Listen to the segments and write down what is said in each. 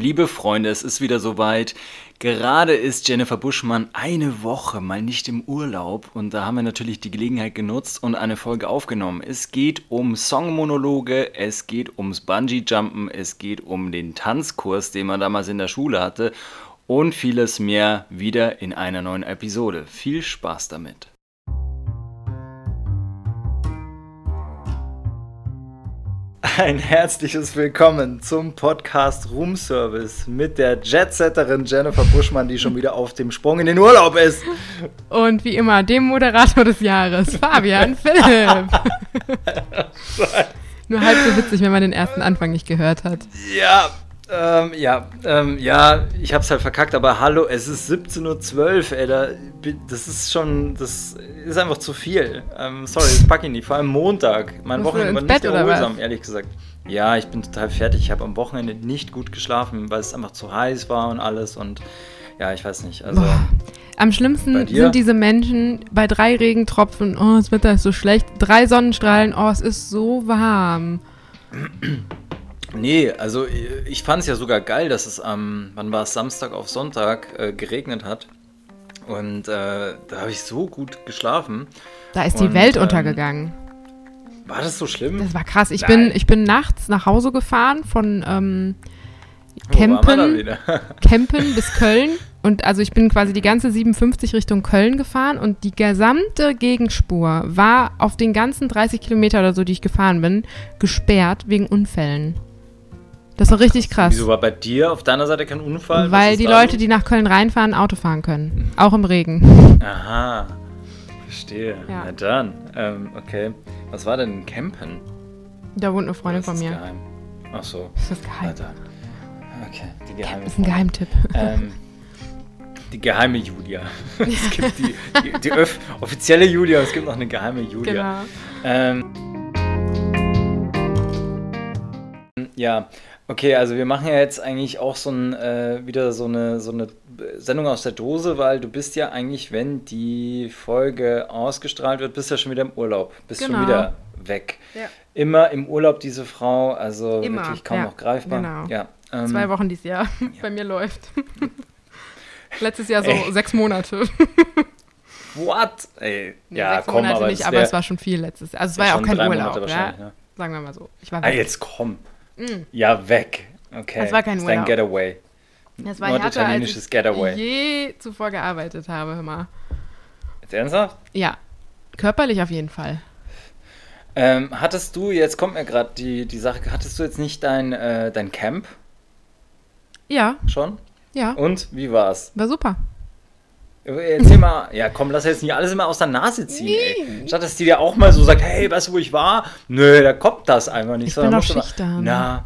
Liebe Freunde, es ist wieder soweit. Gerade ist Jennifer Buschmann eine Woche mal nicht im Urlaub und da haben wir natürlich die Gelegenheit genutzt und eine Folge aufgenommen. Es geht um Songmonologe, es geht ums Bungee-Jumpen, es geht um den Tanzkurs, den man damals in der Schule hatte und vieles mehr wieder in einer neuen Episode. Viel Spaß damit. Ein herzliches Willkommen zum Podcast Room Service mit der Jetsetterin Jennifer Buschmann, die schon wieder auf dem Sprung in den Urlaub ist. Und wie immer, dem Moderator des Jahres, Fabian Philipp. Nur halb so witzig, wenn man den ersten Anfang nicht gehört hat. Ja, ähm, ja, ähm, ja, ich hab's halt verkackt, aber hallo, es ist 17.12 Uhr, ey, da, das ist schon, das ist einfach zu viel. Ähm, sorry, das pack ich nicht, vor allem Montag. Mein Wochenende war nicht erholsam, ehrlich gesagt. Ja, ich bin total fertig. Ich habe am Wochenende nicht gut geschlafen, weil es einfach zu heiß war und alles und ja, ich weiß nicht. Also, Boah. Am schlimmsten sind diese Menschen bei drei Regentropfen, oh, das Wetter ist so schlecht, drei Sonnenstrahlen, oh, es ist so warm. Nee, also ich fand es ja sogar geil, dass es am, wann war es, Samstag auf Sonntag äh, geregnet hat. Und äh, da habe ich so gut geschlafen. Da ist die Und, Welt ähm, untergegangen. War das so schlimm? Das war krass. Ich Nein. bin, ich bin nachts nach Hause gefahren von ähm, wieder? Campen bis Köln. Und also ich bin quasi die ganze 57 Richtung Köln gefahren und die gesamte Gegenspur war auf den ganzen 30 Kilometer oder so, die ich gefahren bin, gesperrt wegen Unfällen. Das war richtig krass. Wieso war bei dir auf deiner Seite kein Unfall? Weil ist die Leute, die nach Köln reinfahren, Auto fahren können. Auch im Regen. Aha, verstehe. Ja. Na dann, ähm, okay. Was war denn Campen? Da wohnt eine Freundin Das von ist mir. Geheim. Ach so. Das ist Na geheim. dann. Okay, die geheime. Das ist ein Geheimtipp. Ähm, die geheime Julia. es gibt die, die, die offizielle Julia es gibt noch eine geheime Julia. Genau. Ähm, ja, okay, also wir machen ja jetzt eigentlich auch so ein, äh, wieder so eine, so eine Sendung aus der Dose, weil du bist ja eigentlich, wenn die Folge ausgestrahlt wird, bist ja schon wieder im Urlaub, bist schon Genau. wieder weg. Ja. Immer im Urlaub, diese Frau, also Immer, wirklich kaum ja, noch greifbar. genau. Ja, ähm, Zwei Wochen dieses Jahr bei mir läuft. Letztes Jahr so Ey. sechs Monate. What? Ey, Nee, ja, sechs komm, Monate aber nicht, aber es war schon viel letztes Jahr. Also es war ja auch schon kein Urlaub. Sagen wir mal so. Ich war Ah, jetzt komm. Mm. Ja, weg. Okay. Das war kein ist dein Urlaub. Getaway. Das war härter, als ich Getaway. je zuvor gearbeitet habe, hör mal. Jetzt ernsthaft? Ja, körperlich auf jeden Fall. Ähm, hattest du, jetzt kommt mir gerade die, die Sache, hattest du jetzt nicht dein, äh, dein Camp Ja, schon? ja, Und wie war's? war super. Erzähl mal, ja komm, lass jetzt nicht alles immer aus der Nase ziehen, ey. Statt dass die dir auch mal so sagt, hey, weißt du, wo ich war? Nö, da kommt das einfach nicht. Ich sondern bin mal- schüchtern. Na,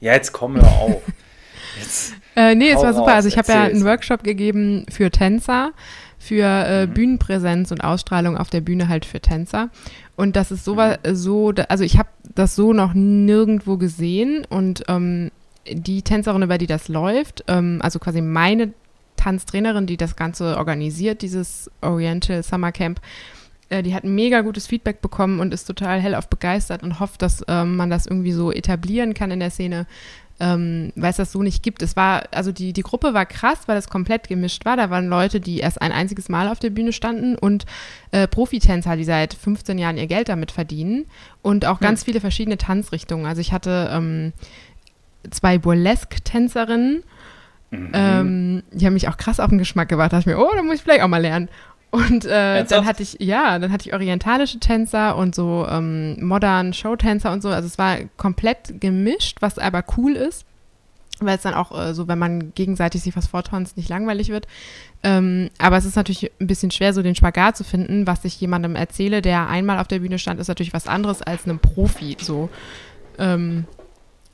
ja, jetzt komm hör auf. Jetzt, Äh, nee, es war super. raus, Also ich habe ja einen Workshop gegeben für Tänzer, für äh, Mhm. Bühnenpräsenz und Ausstrahlung auf der Bühne halt für Tänzer. Und das ist so, Mhm. so also ich habe das so noch nirgendwo gesehen und ähm, die Tänzerin, über die das läuft, ähm, also quasi meine Tanztrainerin, die das Ganze organisiert, dieses Oriental Summer Camp, äh, die hat ein mega gutes Feedback bekommen und ist total hellauf begeistert und hofft, dass ähm, man das irgendwie so etablieren kann in der Szene, ähm, weil es das so nicht gibt. Es war, also die, die Gruppe war krass, weil es komplett gemischt war. Da waren Leute, die erst ein einziges Mal auf der Bühne standen und äh, Profitänzer, die seit 15 Jahren ihr Geld damit verdienen und auch ganz viele verschiedene Tanzrichtungen. Also ich hatte ähm, zwei Burlesque-Tänzerinnen, mhm. ähm, die haben mich auch krass auf den Geschmack gebracht. Da dachte ich mir, oh, da muss ich vielleicht auch mal lernen. Und äh, dann hatte ich, ja, dann hatte ich orientalische Tänzer und so ähm, modern Showtänzer und so. Also es war komplett gemischt, was aber cool ist, weil es dann auch äh, so, wenn man gegenseitig sich was vortanzt, nicht langweilig wird. Ähm, aber es ist natürlich ein bisschen schwer, so den Spagat zu finden, was ich jemandem erzähle, der einmal auf der Bühne stand, ist natürlich was anderes als einem Profi. So, ähm,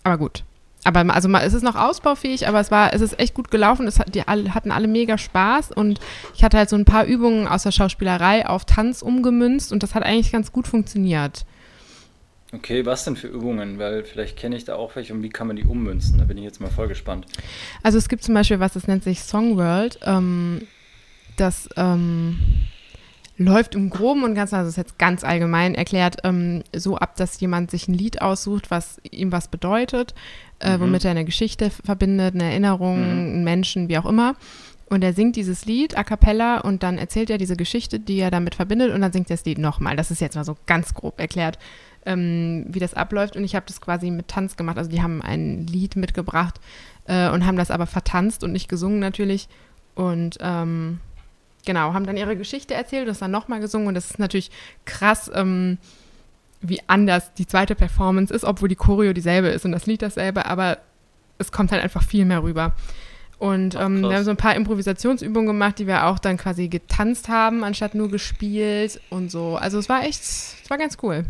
aber gut. Aber also ma- es ist noch ausbaufähig, aber es war, es ist echt gut gelaufen. Es hat, die alle, hatten alle mega Spaß und ich hatte halt so ein paar Übungen aus der Schauspielerei auf Tanz umgemünzt und das hat eigentlich ganz gut funktioniert. Okay, was denn für Übungen? Weil vielleicht kenne ich da auch welche und wie kann man die ummünzen? Da bin ich jetzt mal voll gespannt. Also es gibt zum Beispiel was, das nennt sich Song World. Ähm, das, ähm, läuft im Groben und Ganzen, also ist jetzt ganz allgemein erklärt, ähm, so ab, dass jemand sich ein Lied aussucht, was ihm was bedeutet, äh, Mhm. womit er eine Geschichte verbindet, eine Erinnerung, Mhm. einen Menschen, wie auch immer. Und er singt dieses Lied a cappella und dann erzählt er diese Geschichte, die er damit verbindet und dann singt er das Lied nochmal. Das ist jetzt mal so ganz grob erklärt, ähm, wie das abläuft. Und ich habe das quasi mit Tanz gemacht. Also die haben ein Lied mitgebracht äh, und haben das aber vertanzt und nicht gesungen natürlich. Und ähm, genau, haben dann ihre Geschichte erzählt, das dann nochmal gesungen und das ist natürlich krass, ähm, wie anders die zweite Performance ist, obwohl die Choreo dieselbe ist und das Lied dasselbe, aber es kommt halt einfach viel mehr rüber. Und Ach, ähm, wir haben so ein paar Improvisationsübungen gemacht, die wir auch dann quasi getanzt haben, anstatt nur gespielt und so. Also es war echt, es war ganz cool.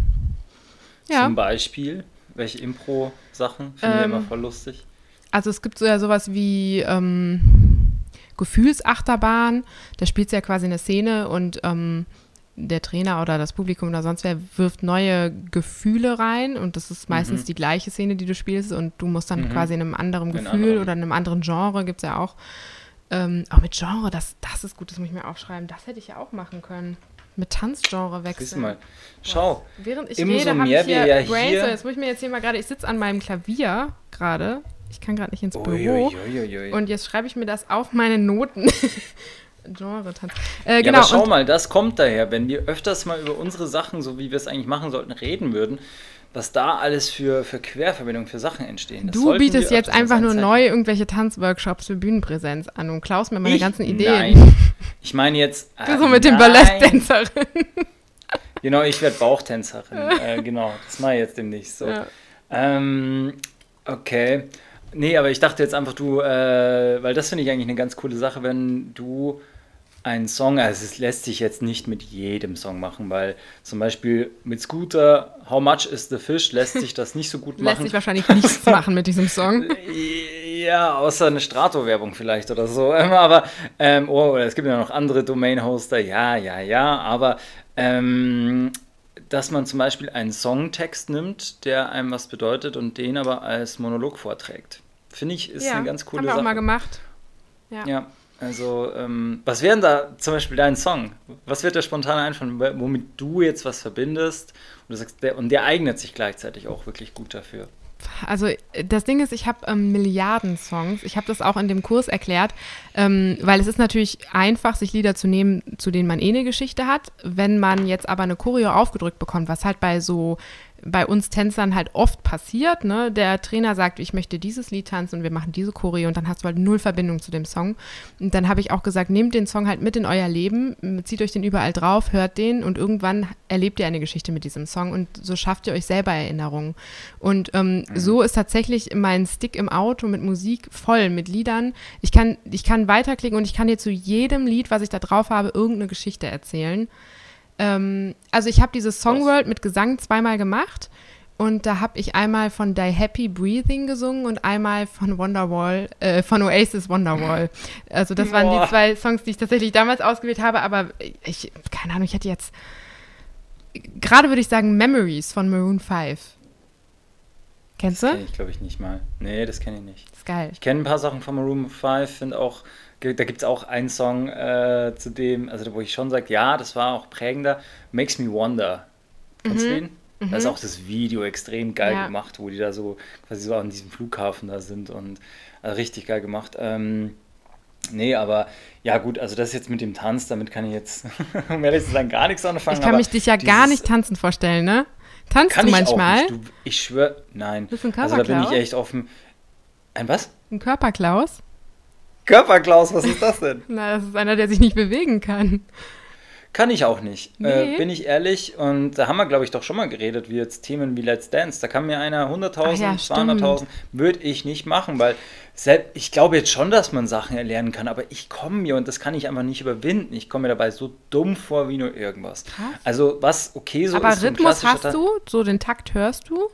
Ja. Zum Beispiel, welche Impro-Sachen finde ich Ähm, immer voll lustig. Also es gibt so ja sowas wie ähm, Gefühlsachterbahn. Da spielt ja quasi eine Szene und ähm, der Trainer oder das Publikum oder sonst wer wirft neue Gefühle rein und das ist meistens Mhm. die gleiche Szene, die du spielst und du musst dann Mhm. quasi in einem anderen In Gefühl anderem. oder in einem anderen Genre, gibt es ja auch. Ähm, auch mit Genre, das, das ist gut, das muss ich mir aufschreiben. Das hätte ich ja auch machen können. Mit Tanzgenre wechseln. Siehst mal. Schau, Während ich rede, habe mehr ich hier, wir ja Brains, hier- so, jetzt muss ich mir jetzt hier mal gerade, ich sitze an meinem Klavier gerade. Ich kann gerade nicht ins Büro. Uiuiuiui. Und jetzt schreibe ich mir das auf meine Noten. Genre Tanz. Äh, ja, genau. aber schau mal, das kommt daher, wenn wir öfters mal über unsere Sachen, so wie wir es eigentlich machen sollten, reden würden, was da alles für, für Querverbindungen, für Sachen entstehen. Das du bietest jetzt einfach nur neu irgendwelche Tanzworkshops für Bühnenpräsenz an und klaust mir meine Ich? ganzen Ideen. Nein. Ich meine jetzt. äh, so mit dem. Balletttänzerin. Genau, ich werde Bauchtänzerin. äh, genau, das mache ich jetzt demnächst so. Ja. Ähm, okay. Nee, aber ich dachte jetzt einfach, du, äh, weil das finde ich eigentlich eine ganz coole Sache, wenn du einen Song, also es lässt sich jetzt nicht mit jedem Song machen, weil zum Beispiel mit Scooter, How Much is the Fish, lässt sich das nicht so gut Lässt machen. sich wahrscheinlich nichts machen mit diesem Song. Ja, außer eine Strato-Werbung vielleicht oder so. Ähm, Aber, ähm, oh, es gibt ja noch andere Domain-Hoster, ja, ja, ja, aber ähm, dass man zum Beispiel einen Songtext nimmt, der einem was bedeutet und den aber als Monolog vorträgt. Finde ich, ist eine ganz coole haben wir auch Sache. mal gemacht. Ja. Ja, also, ähm, was wäre denn da zum Beispiel dein Song? Was wird dir spontan einfallen, womit du jetzt was verbindest und du sagst, der, und der eignet sich gleichzeitig auch wirklich gut dafür? Also das Ding ist, ich habe ähm, Milliarden Songs. Ich habe das auch in dem Kurs erklärt, ähm, weil es ist natürlich einfach, sich Lieder zu nehmen, zu denen man eh eine Geschichte hat. Wenn man jetzt aber eine Choreo aufgedrückt bekommt, was halt bei so bei uns Tänzern halt oft passiert, ne? Der Trainer sagt, ich möchte dieses Lied tanzen und wir machen diese Choreo und dann hast du halt null Verbindung zu dem Song. Und dann habe ich auch gesagt, nehmt den Song halt mit in euer Leben, zieht euch den überall drauf, hört den und irgendwann erlebt ihr eine Geschichte mit diesem Song und so schafft ihr euch selber Erinnerungen. Und ähm, so ist tatsächlich mein Stick im Auto mit Musik voll, mit Liedern. Ich kann, ich kann weiterklicken und ich kann dir zu jedem Lied, was ich da drauf habe, irgendeine Geschichte erzählen. Ähm, also ich habe dieses Songworld mit Gesang zweimal gemacht und da habe ich einmal von Die Happy Breathing gesungen und einmal von Wonderwall, äh, von Oasis Wonderwall. Also das waren Boah. die zwei Songs, die ich tatsächlich damals ausgewählt habe, aber ich, keine Ahnung, ich hätte jetzt, gerade würde ich sagen Memories von Maroon 5. Kennst Das du? kenne ich, glaube ich, nicht mal. Nee, das kenne ich nicht. ist geil. Ich kenne ein paar Sachen von Maroon 5, finde auch, da gibt es auch einen Song, äh, zu dem, also wo ich schon sage, ja, das war auch prägender, Makes Me Wonder. Kennst du den? Da ist auch das Video extrem geil Mhm. Ja. gemacht, wo die da so quasi so an diesem Flughafen da sind und also richtig geil gemacht. Ähm, nee, aber ja gut, also das jetzt mit dem Tanz, damit kann ich jetzt, um ehrlich zu sein, gar nichts anfangen. Ich kann mich dich ja gar nicht tanzen vorstellen, ne? Tanzt kann du ich manchmal? nicht. Du, ich schwöre, nein. Bist du ein also da bin ich Körperklaus? echt offen. Ein was? Ein Körperklaus? Körperklaus, was ist das denn? Na, das ist einer, der sich nicht bewegen kann. Kann ich auch nicht, Nee. äh, bin ich ehrlich. Und da haben wir, glaube ich, doch schon mal geredet, wie jetzt Themen wie Let's Dance. Da kann mir einer 100.000, Ach ja, 200.000, würde ich nicht machen, weil selbst, ich glaube jetzt schon, dass man Sachen erlernen kann, aber ich komme mir und das kann ich einfach nicht überwinden. Ich komme mir dabei so dumm vor wie nur irgendwas. Krass. Also, was okay so Aber ist. so ein Rhythmus klassischer hast du? So den Takt hörst du?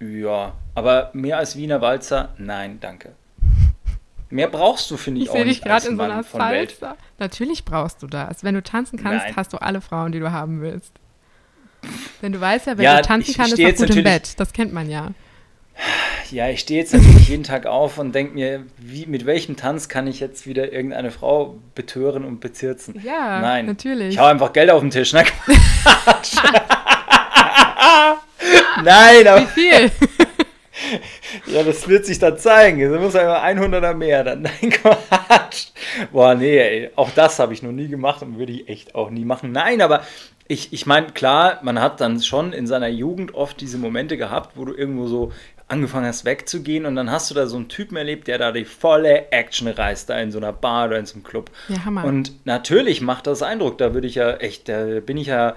Ja, aber mehr als Wiener Walzer, nein, danke. Mehr brauchst du, finde ich, Ich auch sehe dich nicht als gerade in so einer. Salsa. Natürlich brauchst du das. Wenn du tanzen kannst, Nein. hast du alle Frauen, die du haben willst. Denn du weißt ja, wer Ja, gut tanzen ich kann, ist jetzt gut im Bett. Das kennt man ja. Ja, ich stehe jetzt natürlich jeden Tag auf und denke mir, wie, mit welchem Tanz kann ich jetzt wieder irgendeine Frau betören und bezirzen? Ja, Nein. natürlich. Ich hau einfach Geld auf den Tisch, ne? Nein, aber Wie viel? ja, das wird sich dann zeigen. Es muss einfach 100er mehr dann. Nein, Quatsch. Boah, nee, ey. auch das habe ich noch nie gemacht und würde ich echt auch nie machen. Nein, aber ich, ich meine, klar, man hat dann schon in seiner Jugend oft diese Momente gehabt, wo du irgendwo so angefangen hast wegzugehen und dann hast du da so einen Typen erlebt, der da die volle Action reißt, da in so einer Bar oder in so einem Club. Ja, Hammer. Und natürlich macht das Eindruck, da würde ich ja echt, da bin ich ja,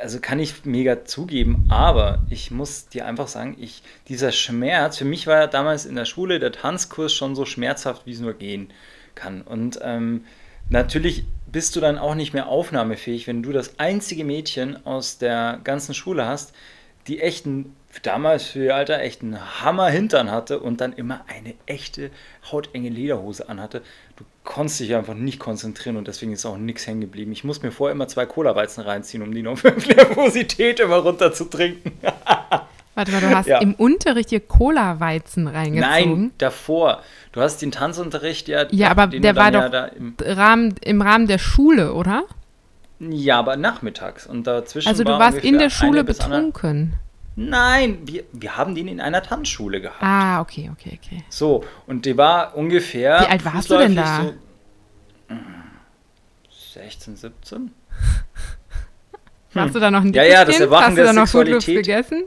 also kann ich mega zugeben, aber ich muss dir einfach sagen, ich, dieser Schmerz, für mich war ja damals in der Schule der Tanzkurs schon so schmerzhaft, wie es nur gehen kann. Und ähm, natürlich bist du dann auch nicht mehr aufnahmefähig, wenn du das einzige Mädchen aus der ganzen Schule hast, die echten, damals für ihr Alter, echt einen Hammer Hintern hatte und dann immer eine echte hautenge Lederhose anhatte. Du konntest dich einfach nicht konzentrieren und deswegen ist auch nichts hängen geblieben. Ich muss mir vorher immer zwei Cola-Weizen reinziehen, um die Nervosität immer runter zu trinken. Warte mal, du hast Ja. im Unterricht hier Cola-Weizen reingezogen. Nein, davor. Du hast den Tanzunterricht ja. Ja, aber der war ja doch- da im, Rahmen, Im Rahmen der Schule, oder? Ja, aber nachmittags. Und dazwischen Also du war warst in der Schule betrunken. Nein, wir, wir haben den in einer Tanzschule gehabt. Ah, okay, okay, okay. So, und die war ungefähr. Wie alt warst du denn da? So, mm, 16, 17? Warst du da noch ein Hm. Ja, ja, das? Erwachen Hast du da noch Sexualität. gegessen?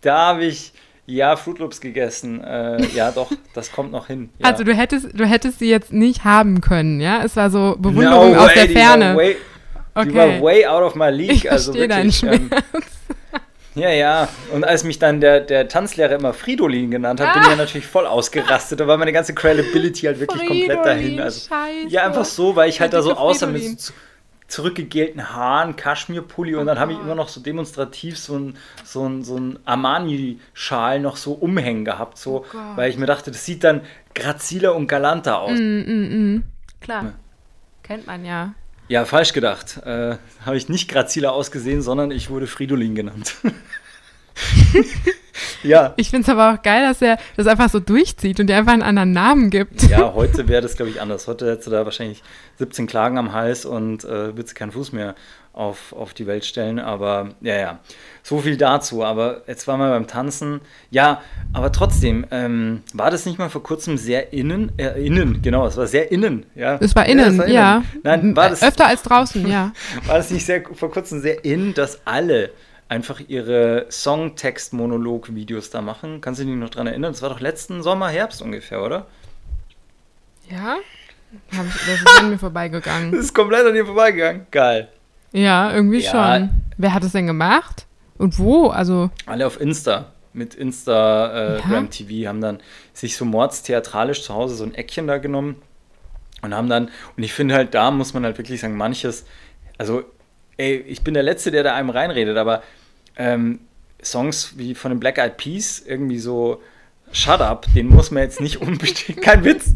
Da habe ich, ja, Fruit Loops gegessen. Äh, ja, doch, das kommt noch hin. Ja. Also du hättest, du hättest sie jetzt nicht haben können, ja? Es war so Bewunderung No aus way, der die war Ferne. way- Die war way out of my league. Ich also wirklich. Ähm, ja, ja. Und als mich dann der, der Tanzlehrer immer Fridolin genannt hat, bin ich ja natürlich voll ausgerastet. Da war meine ganze Credibility halt wirklich komplett dahin. Fridolin, Also, Scheiße. ja, einfach so, weil ich halt da so aussah mit Fridolin. Zurückgegelten Haaren, Kaschmirpulli und dann habe ich immer noch so demonstrativ so ein, so ein, so ein Armani-Schal noch so umhängen gehabt, so, Oh weil ich mir dachte, das sieht dann graziler und galanter aus. Mm, mm, mm. Klar. Kennt man ja. Ja, falsch gedacht. Äh, habe ich nicht graziler ausgesehen, sondern ich wurde Fridolin genannt. ja. Ich finde es aber auch geil, dass er das einfach so durchzieht und dir einfach einen anderen Namen gibt. Ja, heute wäre das, glaube ich, anders. Heute hättest du da wahrscheinlich 17 Klagen am Hals und äh, würdest keinen Fuß mehr auf, auf die Welt stellen. Aber ja, ja, so viel dazu. Aber jetzt waren wir beim Tanzen. Ja, aber trotzdem, ähm, war das nicht mal vor kurzem sehr innen? Äh, innen, genau, es war sehr innen. Ja. Es war Ja, innen, es ja. Nein, war das, Öfter als draußen, ja. war das nicht sehr, vor kurzem sehr in, dass alle einfach ihre Songtext-Monolog-Videos da machen? Kannst du dich noch dran erinnern? Das war doch letzten Sommer, Herbst ungefähr, oder? Ja? Hab ich, das ist an mir vorbeigegangen. Das ist komplett an dir vorbeigegangen. Geil. Ja, irgendwie Ja. schon. Wer hat es denn gemacht? Und wo? Also, Alle auf Insta. Mit Instagram Ja. TV haben dann sich so mordstheatralisch zu Hause so ein Eckchen da genommen und haben dann, und ich finde halt, da muss man halt wirklich sagen, manches, also, ey, ich bin der Letzte, der da einem reinredet, aber ähm, Songs wie von den Black Eyed Peas, irgendwie so Shut Up, den muss man jetzt nicht unbedingt, kein Witz,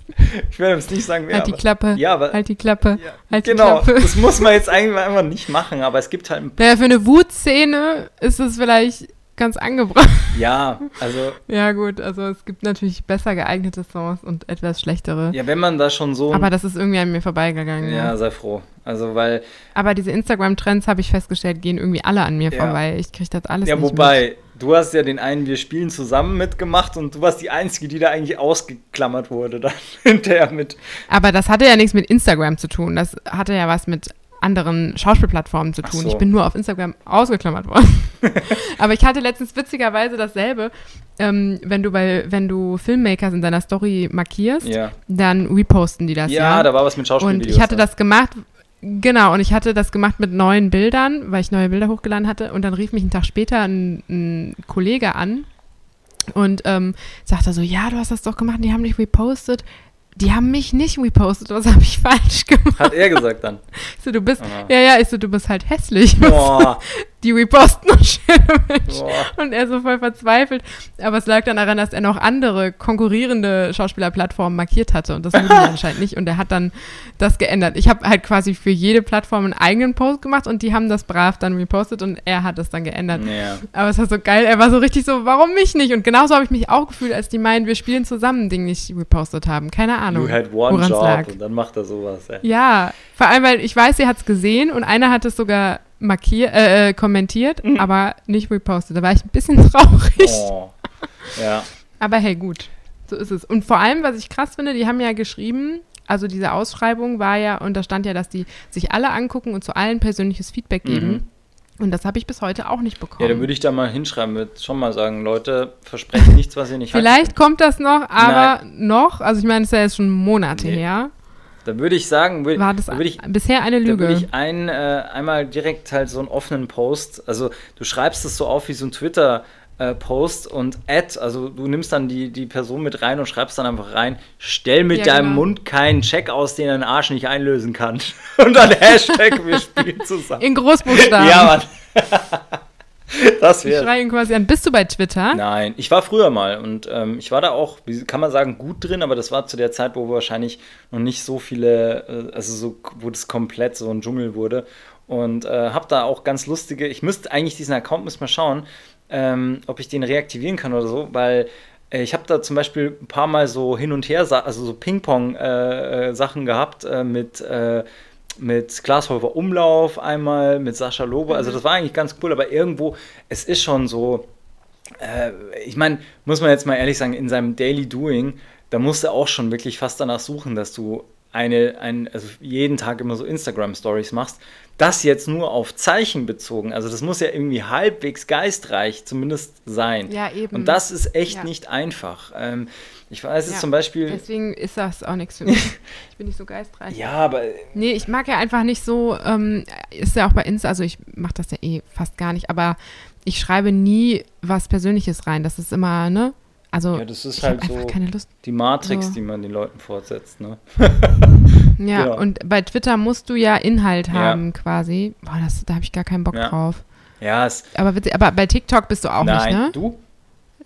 ich werde jetzt nicht sagen, wer, halt die aber- Klappe. Ja, aber, halt die Klappe. ja, halt genau, die Klappe. das muss man jetzt eigentlich einfach nicht machen, aber es gibt halt ein Naja, für eine Wutszene ist es vielleicht ganz angebracht. Ja, also, Ja, gut, also es gibt natürlich besser geeignete Songs und etwas schlechtere. ja, wenn man da schon so. Aber das ist irgendwie an mir vorbeigegangen. Ja. ja, sei froh. Also, weil, Aber diese Instagram-Trends, habe ich festgestellt, gehen irgendwie alle an mir Ja. vorbei. Ich kriege das alles ja, nicht mit. wobei, du hast ja den einen Wir spielen zusammen mitgemacht und du warst die Einzige, die da eigentlich ausgeklammert wurde, dann hinterher mit. Aber das hatte ja nichts mit Instagram zu tun. Das hatte ja was mit anderen Schauspielplattformen zu tun. so. Ich bin nur auf Instagram ausgeklammert worden. Aber ich hatte letztens witzigerweise dasselbe. Ähm, wenn du bei, wenn du Filmmakers in deiner Story markierst, Ja. dann reposten die das ja, ja. da war was mit Und Schauspielvideos. ich hatte da. das gemacht, genau, und ich hatte das gemacht mit neuen Bildern, weil ich neue Bilder hochgeladen hatte. Und dann rief mich einen Tag später ein, ein Kollege an und ähm, sagte so, ja, du hast das doch gemacht, die haben dich repostet. Die haben mich nicht repostet, was habe ich falsch gemacht? Hat er gesagt dann. Ich so, du bist, Aha. ja, ja, ich so, du bist halt hässlich. Boah, die reposten und schöne Menschen. Und er so voll verzweifelt. Aber es lag dann daran, dass er noch andere konkurrierende Schauspielerplattformen markiert hatte und das wir anscheinend nicht. Und er hat dann das geändert. Ich habe halt quasi für jede Plattform einen eigenen Post gemacht und die haben das brav dann repostet und er hat das dann geändert. Ja. Aber es war so geil. Er war so richtig so, warum mich nicht? Und genauso habe ich mich auch gefühlt, als die meinen, wir spielen zusammen Ding nicht repostet haben. Keine Ahnung. You had one woran's job lag. und dann macht er sowas. Ey. Ja, vor allem, weil ich weiß, sie hat es gesehen und einer hat es sogar markiert, äh, äh, kommentiert, aber nicht repostet. Da war ich ein bisschen traurig. Oh. Ja. Aber hey, gut, so ist es. Und vor allem, was ich krass finde, die haben ja geschrieben, also diese Ausschreibung war ja, und da stand ja, dass die sich alle angucken und zu allen persönliches Feedback geben. Und das habe ich bis heute auch nicht bekommen. Ja, dann würde ich da mal hinschreiben, würde schon mal sagen, Leute, versprecht nichts, was ihr nicht Vielleicht kommt das noch, aber noch, also ich meine, es ist ja jetzt schon Monate Nee. her, Da würde ich sagen, würde, war das da ich, bisher eine da würde Lüge. ich ein, äh, einmal direkt halt so einen offenen Post, also du schreibst es so auf wie so ein Twitter- äh, Post und Add, also du nimmst dann die, die Person mit rein und schreibst dann einfach rein, stell mit Ja, deinem genau. Mund keinen Check aus, den dein Arsch nicht einlösen kann. Und dann Hashtag, wir spielen zusammen. In Großbuchstaben. Ja, Mann. das ich wäre schreie ihn quasi an. Bist du bei Twitter? Nein, ich war früher mal und ähm, ich war da auch, wie kann man sagen, gut drin, aber das war zu der Zeit, wo wahrscheinlich noch nicht so viele, äh, also so, wo das komplett so ein Dschungel wurde. Und äh, habe da auch ganz lustige, ich müsste eigentlich diesen Account, müssen mal schauen, ähm, ob ich den reaktivieren kann oder so, weil äh, ich habe da zum Beispiel ein paar Mal so hin und her, also so Ping-Pong-Sachen gehabt äh, mit, äh, mit Glashäufer Umlauf einmal, mit Sascha Lobe. Also das war eigentlich ganz cool, aber irgendwo, es ist schon so, äh, ich meine, muss man jetzt mal ehrlich sagen, in seinem Daily Doing, da musst du auch schon wirklich fast danach suchen, dass du eine, ein, also jeden Tag immer so Instagram-Stories machst. Das jetzt nur auf Zeichen bezogen, also das muss ja irgendwie halbwegs geistreich zumindest sein. Ja, eben. Und das ist echt Ja. nicht einfach. Ähm, ich weiß es Ja, zum Beispiel. Deswegen ist das auch nichts für mich. ich bin nicht so geistreich. Ja, aber Nee, ich mag ja einfach nicht so, ähm, ist ja auch bei Insta, also ich mache das ja eh fast gar nicht, aber ich schreibe nie was Persönliches rein. Das ist immer, ne? Also ja, das ist halt so keine Lust. die Matrix, so. die man den Leuten fortsetzt. Ne? Ja, Genau. und bei Twitter musst du ja Inhalt Ja. haben quasi. Boah, das, da habe ich gar keinen Bock Ja. drauf. Ja, es, Aber, aber bei TikTok bist du auch nein, nicht, ne? du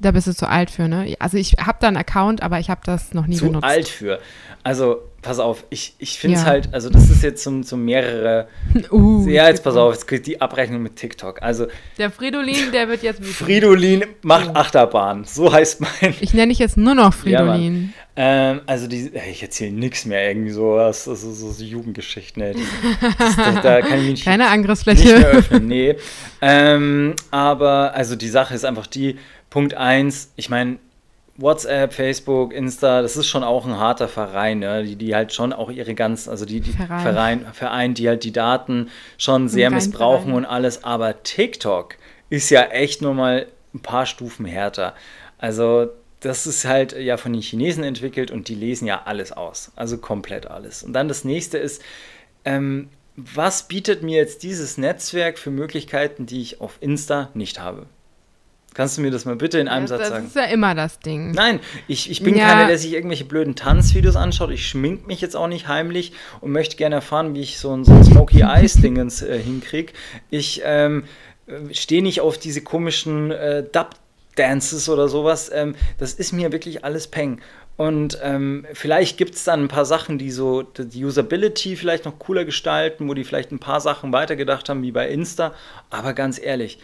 Da bist du zu alt für, ne? Also ich habe da einen Account, aber ich habe das noch nie zu benutzt. alt für. Also, pass auf, ich, ich finde es Ja. halt, also das ist jetzt so, so mehrere. Uh, ja, jetzt pass auf, jetzt kriegt die Abrechnung mit TikTok. Also, Der Fridolin, der wird jetzt. Fridolin macht Achterbahn. So heißt mein. Ich nenne dich jetzt nur noch Ja. Fridolin. Ähm, also, die, ich erzähle nichts mehr, irgendwie sowas. Also, so, so Jugendgeschichten. ey. Das, das, da kann ich mich nicht Keine nicht mehr Angriffsfläche. öffnen, nee. Ähm, aber also die Sache ist einfach die, Punkt eins. ich meine, WhatsApp, Facebook, Insta, das ist schon auch ein harter Verein, ne? die, die halt schon auch ihre ganzen, also die, die Verein. Verein, Verein, die halt die Daten schon sehr rein missbrauchen Verein. und alles, aber TikTok ist ja echt nur mal ein paar Stufen härter. Also das ist halt ja von den Chinesen entwickelt und die lesen ja alles aus, also komplett alles. Und dann das nächste ist, ähm, was bietet mir jetzt dieses Netzwerk für Möglichkeiten, die ich auf Insta nicht habe? Kannst du mir das mal bitte in einem das, Satz das sagen? ist ja immer das Ding. Nein, ich, ich bin Ja. keiner, der sich irgendwelche blöden Tanzvideos anschaut. Ich schmink mich jetzt auch nicht heimlich und möchte gerne erfahren, wie ich so ein, so ein Smoky Eyes-Dingens äh, hinkriege. Ich ähm, stehe nicht auf diese komischen äh, Dub-Dances oder sowas. Ähm, das ist mir wirklich alles Peng. Und ähm, vielleicht gibt es dann ein paar Sachen, die so die Usability vielleicht noch cooler gestalten, wo die vielleicht ein paar Sachen weitergedacht haben, wie bei Insta. Aber ganz ehrlich,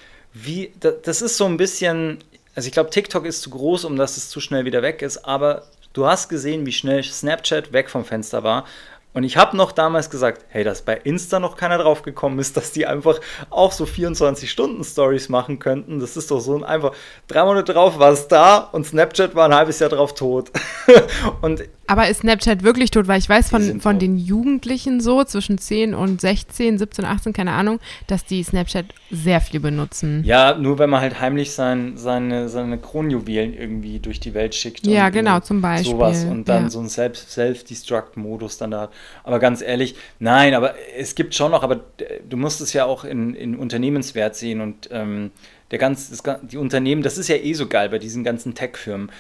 wie, da- das ist so ein bisschen, also ich glaube, TikTok ist zu groß, um dass es zu schnell wieder weg ist, aber du hast gesehen, wie schnell Snapchat weg vom Fenster war. Und ich habe noch damals gesagt, hey, dass bei Insta noch keiner drauf gekommen ist, dass die einfach auch so 24-Stunden-Stories machen könnten. Das ist doch so ein einfach, drei Monate drauf war es da und Snapchat war ein halbes Jahr drauf tot. und Aber ist Snapchat wirklich tot? Weil ich weiß von, von tot. den Jugendlichen so, zwischen 10 und 16, 17, 18, keine Ahnung, dass die Snapchat sehr viel benutzen. ja, nur wenn man halt heimlich sein, seine, seine Kronjuwelen irgendwie durch die Welt schickt. Ja, und, genau, äh, zum Beispiel, Sowas und dann ja. so ein Self- Self-Destruct-Modus dann da hat. Aber ganz ehrlich, nein, aber es gibt schon noch, aber äh, du musst es ja auch in, in Unternehmenswert sehen und ähm, der ganz, das, die Unternehmen, das ist ja eh so geil bei diesen ganzen Tech-Firmen,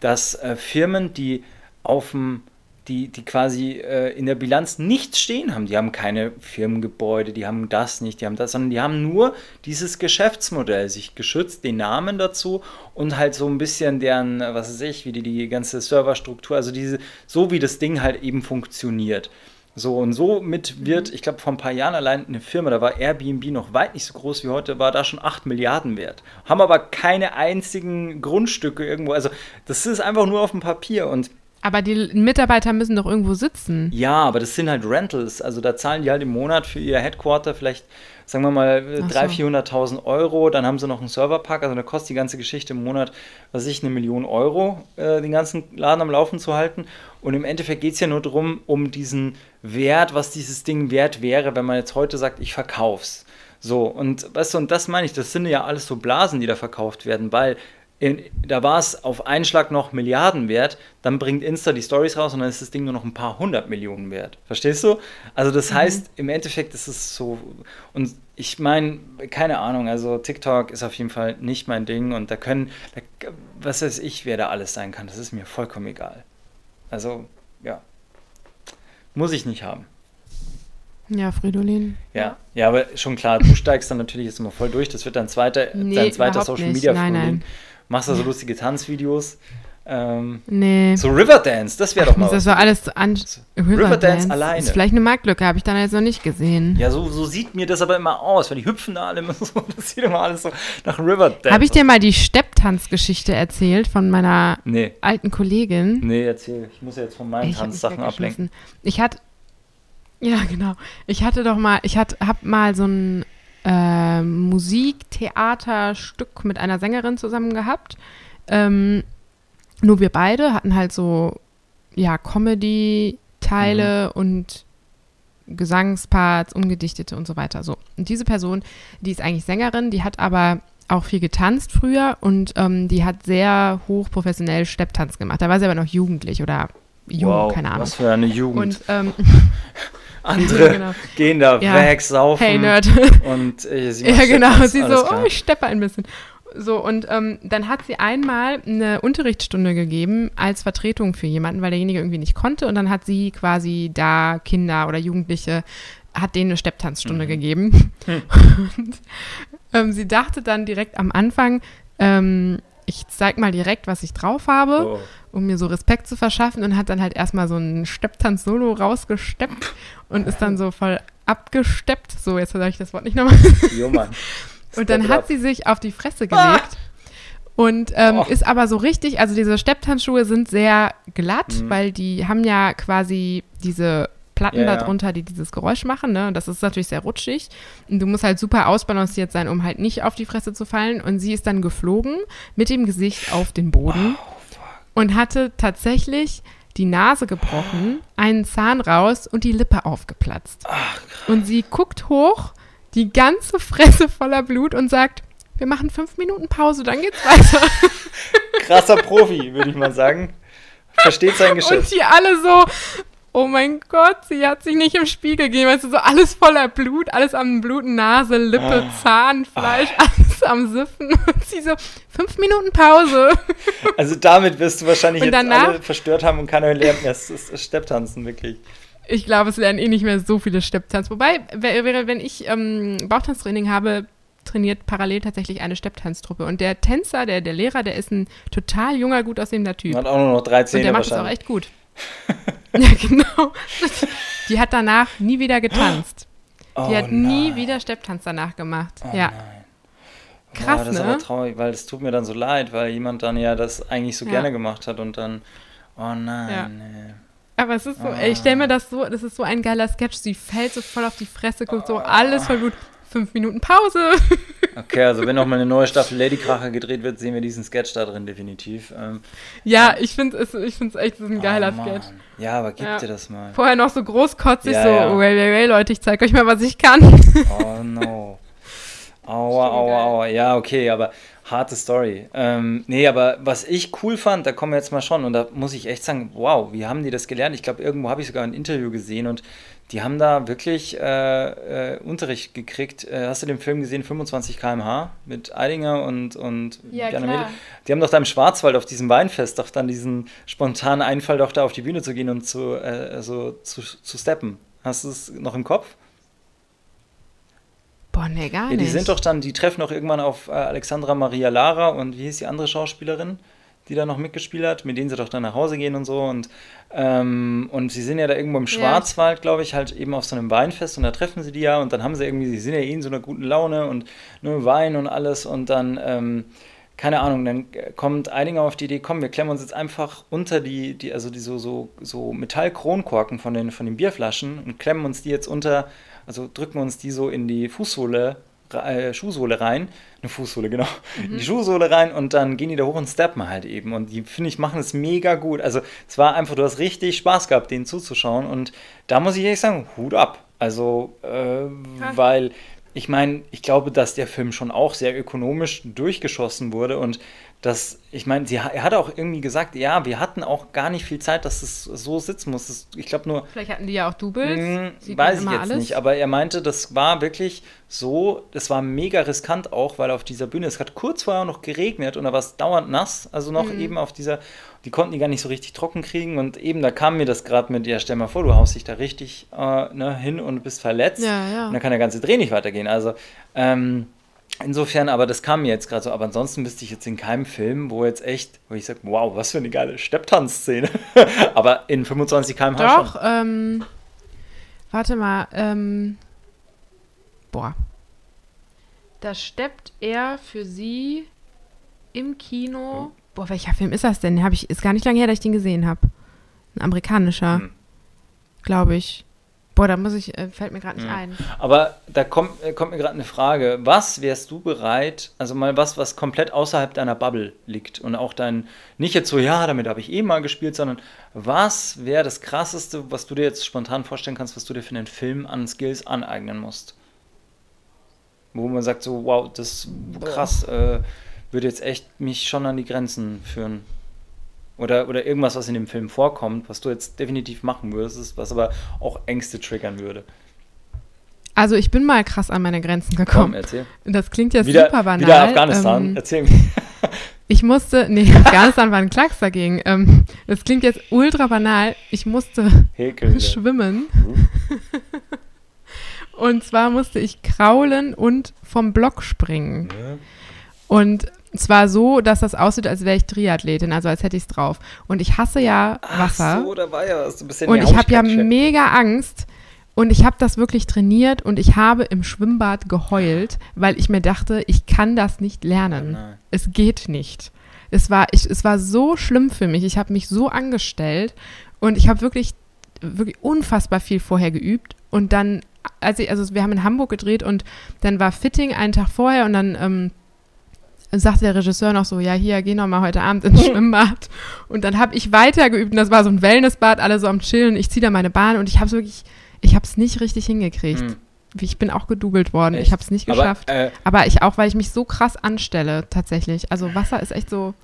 dass äh, Firmen, die auf dem die, die quasi äh, in der Bilanz nichts stehen haben. Die haben keine Firmengebäude, die haben das nicht, die haben das, sondern die haben nur dieses Geschäftsmodell sich geschützt, den Namen dazu und halt so ein bisschen deren, was weiß ich, wie die, die ganze Serverstruktur, also diese, so wie das Ding halt eben funktioniert. So und somit wird, ich glaube, vor ein paar Jahren allein eine Firma, da war Airbnb noch weit nicht so groß wie heute, war da schon 8 Milliarden wert. Haben aber keine einzigen Grundstücke irgendwo. Also, das ist einfach nur auf dem Papier und aber die Mitarbeiter müssen doch irgendwo sitzen. Ja, aber das sind halt Rentals. Also da zahlen die halt im Monat für ihr Headquarter vielleicht, sagen wir mal, 300.000, 400.000 Euro. Dann haben sie noch einen Serverpark. Also da kostet die ganze Geschichte im Monat, was weiß ich, eine Million Euro, äh, den ganzen Laden am Laufen zu halten. Und im Endeffekt geht es ja nur darum, um diesen Wert, was dieses Ding wert wäre, wenn man jetzt heute sagt, ich verkauf's. So, und weißt du, und das meine ich, das sind ja alles so Blasen, die da verkauft werden, weil in, da war es auf einen Schlag noch Milliarden wert, dann bringt Insta die Stories raus und dann ist das Ding nur noch ein paar hundert Millionen wert. Verstehst du? Also das mhm. heißt, im Endeffekt ist es so, und ich meine, keine Ahnung, also TikTok ist auf jeden Fall nicht mein Ding und da können, da, was weiß ich, wer da alles sein kann, das ist mir vollkommen egal. Also, ja, muss ich nicht haben. Ja, Fridolin. Ja, ja, aber schon klar, du steigst dann natürlich jetzt immer voll durch. Das wird dein zweiter, nee, dein zweiter Social Media Frühling. Nein, nein machst da so lustige Tanzvideos. Ähm, nee. So Riverdance, das wäre doch mal. Das war alles an Riverdance, Riverdance alleine. Das ist vielleicht eine Marktlücke, habe ich dann jetzt noch nicht gesehen. Ja, so, so sieht mir das aber immer aus, weil die hüpfen da alle immer so. Das sieht immer alles so nach Riverdance. Habe ich dir mal die Stepptanzgeschichte erzählt von meiner nee. alten Kollegin? Nee, erzähl. Ich muss ja jetzt von meinen ich Tanzsachen ablenken. Ich hatte. Ja, genau. Ich hatte doch mal, ich hatte, hab mal so ein äh, Musiktheaterstück mit einer Sängerin zusammen gehabt. Ähm, nur wir beide hatten halt so, ja, Comedy-Teile mhm. und Gesangsparts, Umgedichtete und so weiter. So. Und diese Person, die ist eigentlich Sängerin, die hat aber auch viel getanzt früher und ähm, die hat sehr hochprofessionell Stepptanz gemacht. Da war sie aber noch jugendlich oder jung, wow, keine Ahnung. Was für eine Jugend. Und ähm, andere genau. gehen da ja. weg, saufen. Hey, Nerd. Und äh, sie Ja, genau. Sie so, klar. oh, ich steppe ein bisschen. So, und ähm, dann hat sie einmal eine Unterrichtsstunde gegeben als Vertretung für jemanden, weil derjenige irgendwie nicht konnte. Und dann hat sie quasi da Kinder oder Jugendliche, hat denen eine Stepptanzstunde mhm. gegeben. Hm. Und ähm, sie dachte dann direkt am Anfang, ähm, ich zeig mal direkt, was ich drauf habe, oh. um mir so Respekt zu verschaffen und hat dann halt erstmal so ein Stepptanz-Solo rausgesteppt und ist dann so voll abgesteppt. So, jetzt sage ich das Wort nicht nochmal. Jo, Mann. Und dann hat sie sich auf die Fresse gelegt. Ah! Und ähm, oh. ist aber so richtig, also diese Stepptanzschuhe sind sehr glatt, mhm. weil die haben ja quasi diese Platten yeah, darunter, die dieses Geräusch machen. Ne? Und das ist natürlich sehr rutschig. Und du musst halt super ausbalanciert sein, um halt nicht auf die Fresse zu fallen. Und sie ist dann geflogen mit dem Gesicht auf den Boden oh, und hatte tatsächlich die Nase gebrochen, einen Zahn raus und die Lippe aufgeplatzt. Ach, und sie guckt hoch, die ganze Fresse voller Blut und sagt, wir machen fünf Minuten Pause, dann geht's weiter. Krasser Profi, würde ich mal sagen. Versteht sein Geschäft. Und die alle so, oh mein Gott, sie hat sich nicht im Spiegel gegeben. Weißt du, so alles voller Blut, alles am Bluten, Nase, Lippe, ah. Zahn, Fleisch, ah. alles am Siffen. Und sie so, fünf Minuten Pause. Also damit wirst du wahrscheinlich und jetzt danach, alle verstört haben und keiner lernt mehr Stepptanzen, wirklich. Ich glaube, es lernen eh nicht mehr so viele Stepptanz. Wobei, wenn ich ähm, Bauchtanztraining habe, trainiert parallel tatsächlich eine Stepptanztruppe. Und der Tänzer, der, der Lehrer, der ist ein total junger, gut aussehender Typ. Hat auch nur noch 13 Und der macht es auch echt gut. ja, genau. Die hat danach nie wieder getanzt. Oh, die hat nein. nie wieder Stepptanz danach gemacht. Oh, ja. Nein. Krass, oh, das ne? ist aber traurig, weil es tut mir dann so leid, weil jemand dann ja das eigentlich so ja. gerne gemacht hat und dann, oh nein, ja. nee. Aber es ist so, oh. ey, ich stell mir das so, das ist so ein geiler Sketch. Sie fällt so voll auf die Fresse, guckt so alles voll gut fünf Minuten Pause. Okay, also wenn noch mal eine neue Staffel Ladykracher gedreht wird, sehen wir diesen Sketch da drin definitiv. Ähm, ja, ich finde es ich find's echt ein geiler oh, Sketch. Ja, aber gib ja. dir das mal. Vorher noch so großkotzig, ja, so, ja. Oh, well, well, Leute, ich zeige euch mal, was ich kann. Oh no. Aua, aua, aua. Ja, okay, aber harte Story. Ähm, nee, aber was ich cool fand, da kommen wir jetzt mal schon, und da muss ich echt sagen, wow, wie haben die das gelernt? Ich glaube, irgendwo habe ich sogar ein Interview gesehen und die haben da wirklich äh, äh, Unterricht gekriegt. Äh, hast du den Film gesehen, 25 km/h mit Eidinger und, und ja, Mädel? Die haben doch da im Schwarzwald auf diesem Weinfest doch dann diesen spontanen Einfall, doch da auf die Bühne zu gehen und zu, äh, also zu, zu steppen. Hast du es noch im Kopf? Boah, nee, gar ja, nicht. Die sind doch dann, die treffen doch irgendwann auf äh, Alexandra Maria Lara und wie hieß die andere Schauspielerin? Die da noch mitgespielt hat, mit denen sie doch dann nach Hause gehen und so. Und, ähm, und sie sind ja da irgendwo im Schwarzwald, glaube ich, halt eben auf so einem Weinfest und da treffen sie die ja und dann haben sie irgendwie, sie sind ja eh in so einer guten Laune und nur Wein und alles und dann, ähm, keine Ahnung, dann kommt Eidinger auf die Idee, komm, wir klemmen uns jetzt einfach unter die, die also die so, so, so Metallkronkorken von den, von den Bierflaschen und klemmen uns die jetzt unter, also drücken uns die so in die Fußsohle äh, Schuhsohle rein, eine Fußsohle, genau, mhm. die Schuhsohle rein und dann gehen die da hoch und steppen halt eben. Und die, finde ich, machen es mega gut. Also es war einfach, du hast richtig Spaß gehabt, denen zuzuschauen. Und da muss ich ehrlich sagen, Hut ab. Also, äh, weil ich meine, ich glaube, dass der Film schon auch sehr ökonomisch durchgeschossen wurde und dass, ich meine, er hat auch irgendwie gesagt, ja, wir hatten auch gar nicht viel Zeit, dass es so sitzen muss. Das, ich glaube nur. Vielleicht hatten die ja auch Doubles. Mh, hm, weiß ich jetzt alles? nicht, aber er meinte, das war wirklich so, das war mega riskant auch, weil auf dieser Bühne, es hat kurz vorher noch geregnet und da war es dauernd nass, also noch mhm. eben auf dieser, die konnten die gar nicht so richtig trocken kriegen und eben da kam mir das gerade mit, ja, stell mal vor, du haust dich da richtig äh, ne, hin und bist verletzt ja, ja. und dann kann der ganze Dreh nicht weitergehen. Also, ähm, Insofern, aber das kam mir jetzt gerade so. Aber ansonsten müsste ich jetzt in keinem Film, wo jetzt echt, wo ich sage, wow, was für eine geile Stepptanzszene. aber in 25 km/h Doch, schon. Ähm, warte mal, ähm, boah. Da steppt er für sie im Kino. Hm. Boah, welcher Film ist das denn? Hab ich, ist gar nicht lange her, dass ich den gesehen habe. Ein amerikanischer, hm. glaube ich. Boah, da muss ich, äh, fällt mir gerade nicht ja. ein. Aber da kommt, äh, kommt mir gerade eine Frage. Was wärst du bereit, also mal was, was komplett außerhalb deiner Bubble liegt und auch dein, nicht jetzt so, ja, damit habe ich eh mal gespielt, sondern was wäre das Krasseste, was du dir jetzt spontan vorstellen kannst, was du dir für einen Film an Skills aneignen musst? Wo man sagt so, wow, das krass, äh, würde jetzt echt mich schon an die Grenzen führen. Oder, oder irgendwas, was in dem Film vorkommt, was du jetzt definitiv machen würdest, was aber auch Ängste triggern würde. Also ich bin mal krass an meine Grenzen gekommen. Komm, erzähl. Das klingt jetzt wieder, super banal. Wieder Afghanistan, ähm, erzähl mir. Ich musste, nee, Afghanistan war ein Klacks dagegen. Ähm, das klingt jetzt ultra banal. Ich musste Häkeln, schwimmen. Mhm. und zwar musste ich kraulen und vom Block springen. Ja. Und zwar so, dass das aussieht, als wäre ich Triathletin, also als hätte ich es drauf. Und ich hasse ja Wasser. Ach so, da war ja was. Du bist ja und ich habe ja mega Angst. Und ich habe das wirklich trainiert und ich habe im Schwimmbad geheult, weil ich mir dachte, ich kann das nicht lernen. Oh es geht nicht. Es war, ich, es war so schlimm für mich. Ich habe mich so angestellt und ich habe wirklich, wirklich unfassbar viel vorher geübt. Und dann, als ich, also wir haben in Hamburg gedreht und dann war Fitting einen Tag vorher und dann ähm, sagte der Regisseur noch so, ja, hier, geh noch mal heute Abend ins Schwimmbad. Und dann habe ich weitergeübt und das war so ein Wellnessbad, alle so am Chillen. Ich ziehe da meine Bahn und ich habe es wirklich, ich habe es nicht richtig hingekriegt. Hm. Ich bin auch gedoubelt worden. Echt? Ich habe es nicht geschafft. Aber, äh, Aber, ich auch, weil ich mich so krass anstelle, tatsächlich. Also Wasser ist echt so.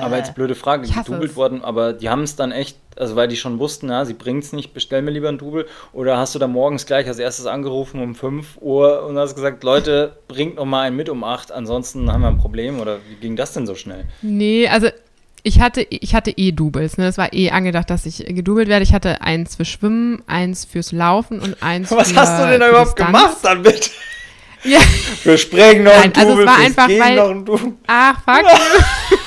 Aber jetzt blöde Frage, gedoubelt worden, aber die haben es dann echt, also weil die schon wussten, ja, sie bringt es nicht, bestell mir lieber ein Double. Oder hast du da morgens gleich als erstes angerufen um 5 Uhr und hast gesagt, Leute, bringt noch mal einen mit um 8, ansonsten haben wir ein Problem. Oder wie ging das denn so schnell? Nee, also ich hatte, ich hatte eh Doubles. Ne? Das war eh angedacht, dass ich gedoubelt werde. Ich hatte eins für Schwimmen, eins fürs Laufen und eins Was für Was hast du denn da überhaupt Distanz. gemacht damit? Ja. Wir sprengen noch Nein, ein Double, also es war einfach, weil, noch ein Double. Ach, fuck.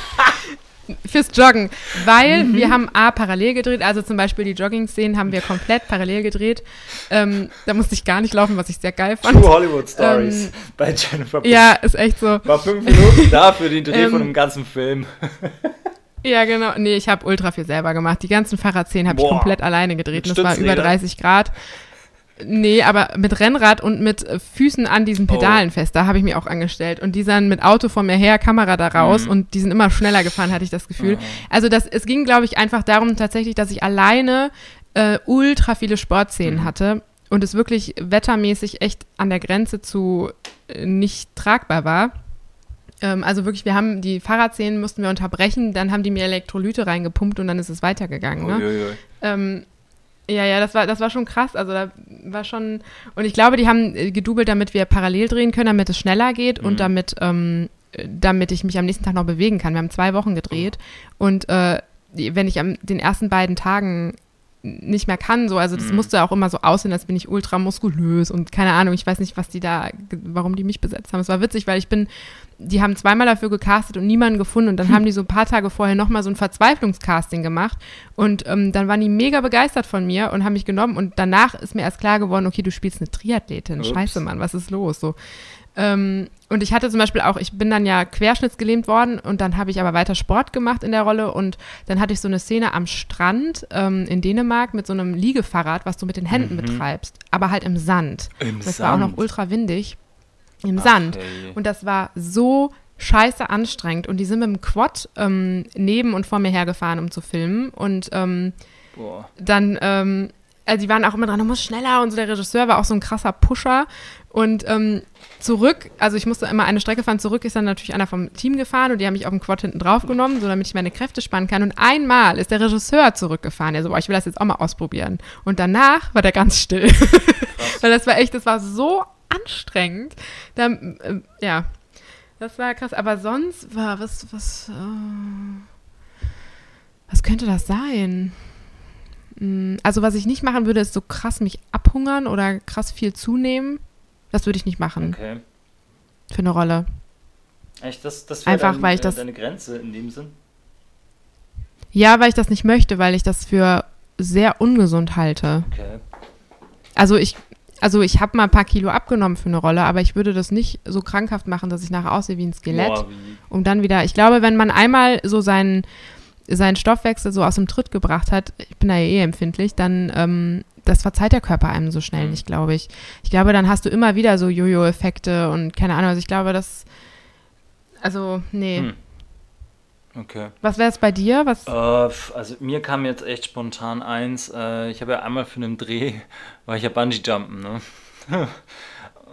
Fürs Joggen, weil mhm. wir haben A, parallel gedreht, also zum Beispiel die Jogging-Szenen haben wir komplett parallel gedreht. Ähm, da musste ich gar nicht laufen, was ich sehr geil fand. True Hollywood Stories ähm, bei Jennifer Bush. Ja, ist echt so. War fünf Minuten da für den Dreh von einem ganzen Film. Ja, genau. Nee, ich habe ultra viel selber gemacht. Die ganzen Fahrradszenen habe ich komplett alleine gedreht. Und das war über 30 Grad. Nee, aber mit Rennrad und mit äh, Füßen an diesen Pedalen oh. fest, da habe ich mich auch angestellt. Und die sind mit Auto vor mir her, Kamera da raus mhm. und die sind immer schneller gefahren, hatte ich das Gefühl. Oh. Also das, es ging, glaube ich, einfach darum tatsächlich, dass ich alleine äh, ultra viele Sportszenen mhm. hatte und es wirklich wettermäßig echt an der Grenze zu äh, nicht tragbar war. Ähm, also wirklich, wir haben die Fahrradszenen mussten wir unterbrechen, dann haben die mir Elektrolyte reingepumpt und dann ist es weitergegangen. Ne? Ähm, ja, ja, das war, das war schon krass. Also da war schon. Und ich glaube, die haben äh, gedoubelt, damit wir parallel drehen können, damit es schneller geht mhm. und damit, ähm, damit ich mich am nächsten Tag noch bewegen kann. Wir haben zwei Wochen gedreht. Oh. Und äh, wenn ich an den ersten beiden Tagen nicht mehr kann. So. Also das mhm. musste auch immer so aussehen, als bin ich ultra muskulös und keine Ahnung, ich weiß nicht, was die da, warum die mich besetzt haben. Es war witzig, weil ich bin, die haben zweimal dafür gecastet und niemanden gefunden und dann hm. haben die so ein paar Tage vorher nochmal so ein Verzweiflungscasting gemacht und ähm, dann waren die mega begeistert von mir und haben mich genommen und danach ist mir erst klar geworden, okay, du spielst eine Triathletin. Ups. Scheiße, Mann, was ist los? So. Ähm, und ich hatte zum Beispiel auch, ich bin dann ja querschnittsgelähmt worden und dann habe ich aber weiter Sport gemacht in der Rolle und dann hatte ich so eine Szene am Strand ähm, in Dänemark mit so einem Liegefahrrad, was du mit den Händen mhm. betreibst, aber halt im Sand. Im das Sand. war auch noch ultra windig. Im Ach, Sand. Hey. Und das war so scheiße anstrengend und die sind mit dem Quad ähm, neben und vor mir hergefahren, um zu filmen und ähm, dann ähm, also die waren auch immer dran, du musst schneller und so. Der Regisseur war auch so ein krasser Pusher. Und ähm, zurück, also ich musste immer eine Strecke fahren, zurück ist dann natürlich einer vom Team gefahren und die haben mich auf dem Quad hinten drauf genommen, so damit ich meine Kräfte spannen kann. Und einmal ist der Regisseur zurückgefahren, der so, boah, ich will das jetzt auch mal ausprobieren. Und danach war der ganz still, weil das war echt, das war so anstrengend, da, äh, ja, das war krass, aber sonst war, was, was, äh, was könnte das sein? Mm, also was ich nicht machen würde, ist so krass mich abhungern oder krass viel zunehmen. Das würde ich nicht machen. Okay. Für eine Rolle. Echt? Das, das wäre Einfach, weil ich äh, das, deine Grenze in dem Sinn? Ja, weil ich das nicht möchte, weil ich das für sehr ungesund halte. Okay. Also ich, also ich habe mal ein paar Kilo abgenommen für eine Rolle, aber ich würde das nicht so krankhaft machen, dass ich nachher aussehe wie ein Skelett. Boah, wie? Um dann wieder, ich glaube, wenn man einmal so seinen seinen Stoffwechsel so aus dem Tritt gebracht hat, ich bin da ja eh empfindlich, dann ähm, das verzeiht der Körper einem so schnell mhm. nicht, glaube ich. Ich glaube, dann hast du immer wieder so Jojo-Effekte und keine Ahnung. Also ich glaube, das, also nee. Hm. Okay. Was wäre es bei dir? Was? Uh, also mir kam jetzt echt spontan eins. Uh, ich habe ja einmal für einen Dreh, war ich ja Bungee-Jumpen, ne?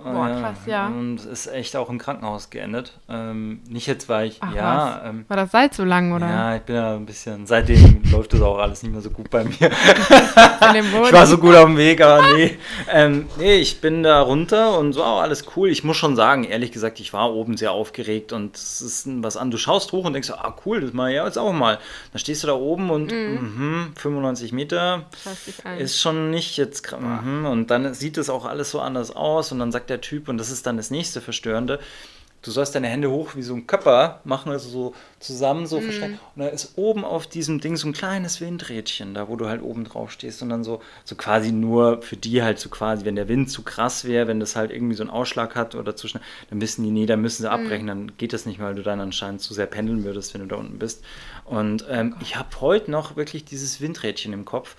Boah, krass, ja. Und ist echt auch im Krankenhaus geendet. Ähm, nicht jetzt, weil ich, Ach, ja. Ähm, War das Salz so lang, oder? Ja, ich bin ja ein bisschen, seitdem läuft das auch alles nicht mehr so gut bei mir. ich war so gut auf dem Weg, aber nee. Ähm, nee, ich bin da runter und so, alles cool. Ich muss schon sagen, ehrlich gesagt, ich war oben sehr aufgeregt und es ist was an. Du schaust hoch und denkst, ah cool, das mal ja jetzt auch mal. Dann stehst du da oben und mhm. mh, 95 Meter ist schon nicht jetzt, mh, und dann sieht es auch alles so anders aus und dann sagt der Typ, und das ist dann das nächste Verstörende, du sollst deine Hände hoch wie so ein Köpper machen, also so zusammen so mm. verstreckt. Und da ist oben auf diesem Ding so ein kleines Windrädchen, da wo du halt oben drauf stehst und dann so, so quasi nur für die halt so quasi, wenn der Wind zu krass wäre, wenn das halt irgendwie so einen Ausschlag hat oder zu schnell, dann müssen die, nee, dann müssen sie mm. abbrechen, dann geht das nicht weil du dann anscheinend zu sehr pendeln würdest, wenn du da unten bist. Und ähm, ich habe heute noch wirklich dieses Windrädchen im Kopf.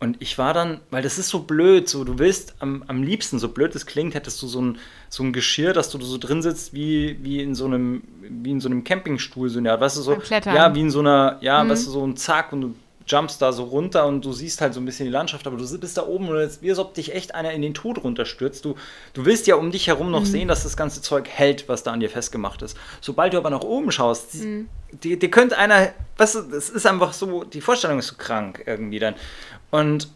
Und ich war dann, weil das ist so blöd, so du willst am, am liebsten, so blöd es klingt, hättest du so ein, so ein Geschirr, dass du so drin sitzt wie, wie in so einem, wie in so einem Campingstuhl, so ja, weißt du, so, ja, wie in so einer, ja, mhm. weißt du, so ein Zack und du jumpst da so runter und du siehst halt so ein bisschen die Landschaft, aber du bist da oben und jetzt wie als ob dich echt einer in den Tod runterstürzt. Du, du willst ja um dich herum noch mhm. sehen, dass das ganze Zeug hält, was da an dir festgemacht ist. Sobald du aber nach oben schaust, mhm. dir, dir könnte einer, weißt du, das ist einfach so, die Vorstellung ist so krank irgendwie dann. Und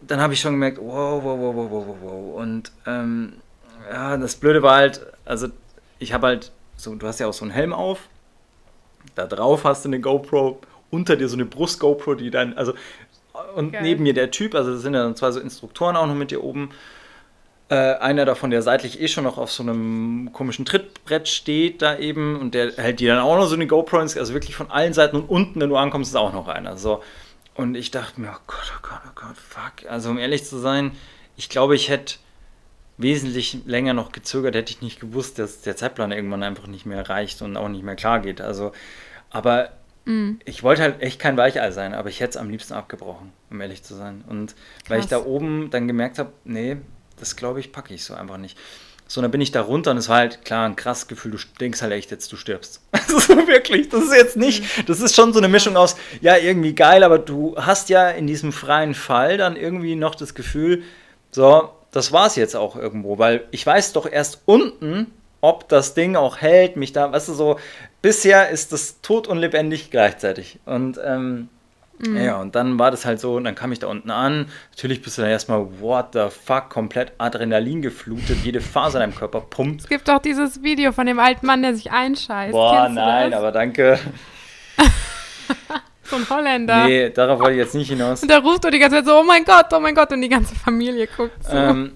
dann habe ich schon gemerkt, wow, wow, wow, wow, wow, wow. Und ähm, ja, das Blöde war halt, also ich habe halt so, du hast ja auch so einen Helm auf, da drauf hast du eine GoPro, unter dir so eine Brust-GoPro, die dann, also und Geil. neben mir der Typ, also das sind ja zwei so Instruktoren auch noch mit dir oben. Äh, einer davon, der seitlich eh schon noch auf so einem komischen Trittbrett steht, da eben, und der hält dir dann auch noch so eine GoPro, also wirklich von allen Seiten und unten, wenn du ankommst, ist auch noch einer. So. Und ich dachte mir, oh Gott, oh Gott, oh Gott, fuck. Also um ehrlich zu sein, ich glaube, ich hätte wesentlich länger noch gezögert, hätte ich nicht gewusst, dass der Zeitplan irgendwann einfach nicht mehr reicht und auch nicht mehr klar geht. Also, aber mm. ich wollte halt echt kein Weichei sein, aber ich hätte es am liebsten abgebrochen, um ehrlich zu sein. Und Krass. weil ich da oben dann gemerkt habe, nee, das glaube ich, packe ich so einfach nicht. So, dann bin ich da runter und es war halt klar ein krasses Gefühl, du denkst halt echt jetzt, du stirbst. Also wirklich, das ist jetzt nicht, mhm. das ist schon so eine Mischung aus, ja, irgendwie geil, aber du hast ja in diesem freien Fall dann irgendwie noch das Gefühl, so, das war es jetzt auch irgendwo, weil ich weiß doch erst unten, ob das Ding auch hält, mich da, weißt du, so, bisher ist das tot und lebendig gleichzeitig. Und ähm, mhm. ja, und dann war das halt so, und dann kam ich da unten an. Natürlich bist du dann erstmal, what the fuck, komplett Adrenalin geflutet, jede Faser in deinem Körper pumpt. Es gibt auch dieses Video von dem alten Mann, der sich einscheißt. Boah, nein, aber danke. so ein Holländer. Nee, darauf wollte ich jetzt nicht hinaus. Und der ruft doch die ganze Zeit so, oh mein Gott, oh mein Gott, und die ganze Familie guckt so. Ähm,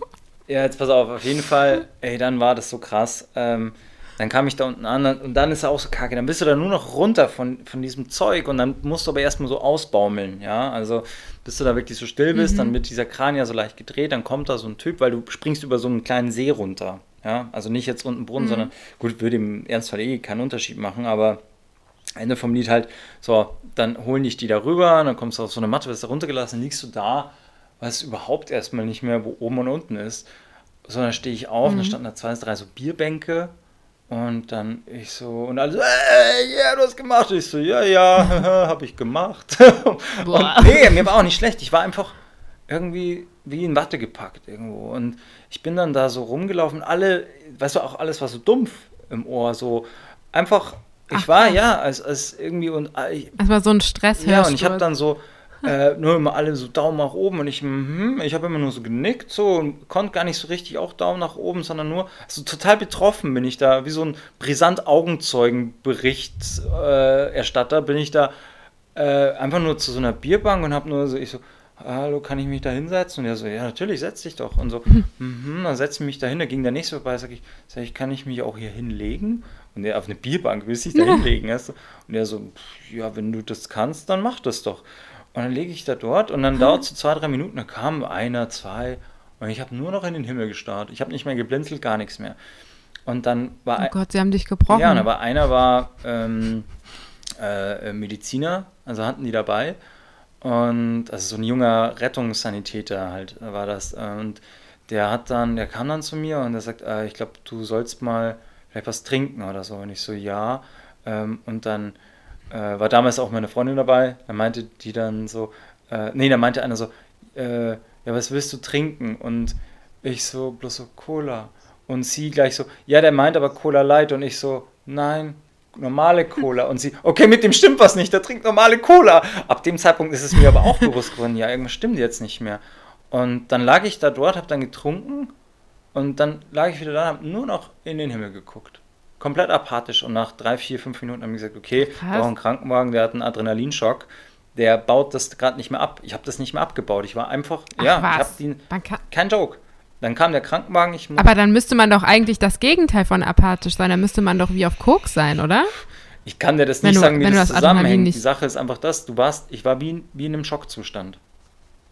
ja, jetzt pass auf, auf jeden Fall, ey, dann war das so krass. Ähm, dann kam ich da unten an und dann ist er auch so kacke. Dann bist du da nur noch runter von, von diesem Zeug und dann musst du aber erstmal so ausbaumeln, ja. Also bis du da wirklich so still bist, mhm. dann wird dieser Kran ja so leicht gedreht, dann kommt da so ein Typ, weil du springst über so einen kleinen See runter. Ja, also nicht jetzt unten Brunnen, mhm. sondern gut, würde im Ernstfall eh keinen Unterschied machen, aber Ende vom Lied halt, so, dann holen dich die da rüber, dann kommst du auf so eine Matte, wirst da runtergelassen, liegst du da, weißt überhaupt erstmal nicht mehr, wo oben und unten ist. Sondern stehe ich auf, mhm. dann standen da zwei, drei so Bierbänke und dann ich so, und alle so, ey, ja, yeah, du hast gemacht. Ich so, ja, ja, habe ich gemacht. und nee, mir war auch nicht schlecht. Ich war einfach irgendwie wie in Watte gepackt irgendwo. Und ich bin dann da so rumgelaufen. Alle, weißt du, auch alles war so dumpf im Ohr. So einfach, ich Ach, war ja, als, als irgendwie und. Äh, ich, es war so ein Stress. Ja, und ich habe dann so äh, nur immer alle so Daumen nach oben und ich, mm, ich habe immer nur so genickt so und konnte gar nicht so richtig auch Daumen nach oben, sondern nur so total betroffen bin ich da, wie so ein brisant Augenzeugenberichterstatter äh, bin ich da äh, einfach nur zu so einer Bierbank und habe nur so, ich so, hallo, kann ich mich da hinsetzen? Und er so, ja, natürlich, setz dich doch. Und so, mhm, dann setze ich mich da hin. Da ging der nächste vorbei, sag ich, sag ich, kann ich mich auch hier hinlegen? Und er auf eine Bierbank will sich da hinlegen. Weißt Und er so, ja, wenn du das kannst, dann mach das doch. Und dann lege ich da dort und dann dauert es so zwei, drei Minuten, da kam einer, zwei und ich habe nur noch in den Himmel gestarrt. Ich habe nicht mehr geblinzelt, gar nichts mehr. Und dann war. Oh Gott, sie haben dich gebrochen. Ja, aber einer war ähm, äh, Mediziner, also hatten die dabei. Und also so ein junger Rettungssanitäter halt war das. Und der hat dann, der kam dann zu mir und der sagt, äh, ich glaube, du sollst mal vielleicht was trinken oder so. Und ich so, ja. Ähm, und dann äh, war damals auch meine Freundin dabei. Da meinte die dann so, äh, nee, da meinte einer so, äh, ja, was willst du trinken? Und ich so, bloß so Cola. Und sie gleich so, ja, der meint aber Cola Light. Und ich so, nein, normale Cola. Und sie, okay, mit dem stimmt was nicht, der trinkt normale Cola. Ab dem Zeitpunkt ist es mir aber auch bewusst geworden, ja, irgendwas stimmt jetzt nicht mehr. Und dann lag ich da dort, hab dann getrunken und dann lag ich wieder da, hab nur noch in den Himmel geguckt komplett apathisch und nach drei, vier, fünf Minuten haben wir gesagt, okay, wir brauchen einen Krankenwagen, der hat einen Adrenalinschock. Der baut das gerade nicht mehr ab. Ich habe das nicht mehr abgebaut. Ich war einfach, Ach, ja, was? ich habe den, kein Joke. Dann kam der Krankenwagen. Ich Aber dann müsste man doch eigentlich das Gegenteil von apathisch sein. Dann müsste man doch wie auf Koks sein, oder? Ich kann dir das nicht du, sagen, wie das, das zusammenhängt. Die Sache ist einfach das, du warst, ich war wie, wie in einem Schockzustand.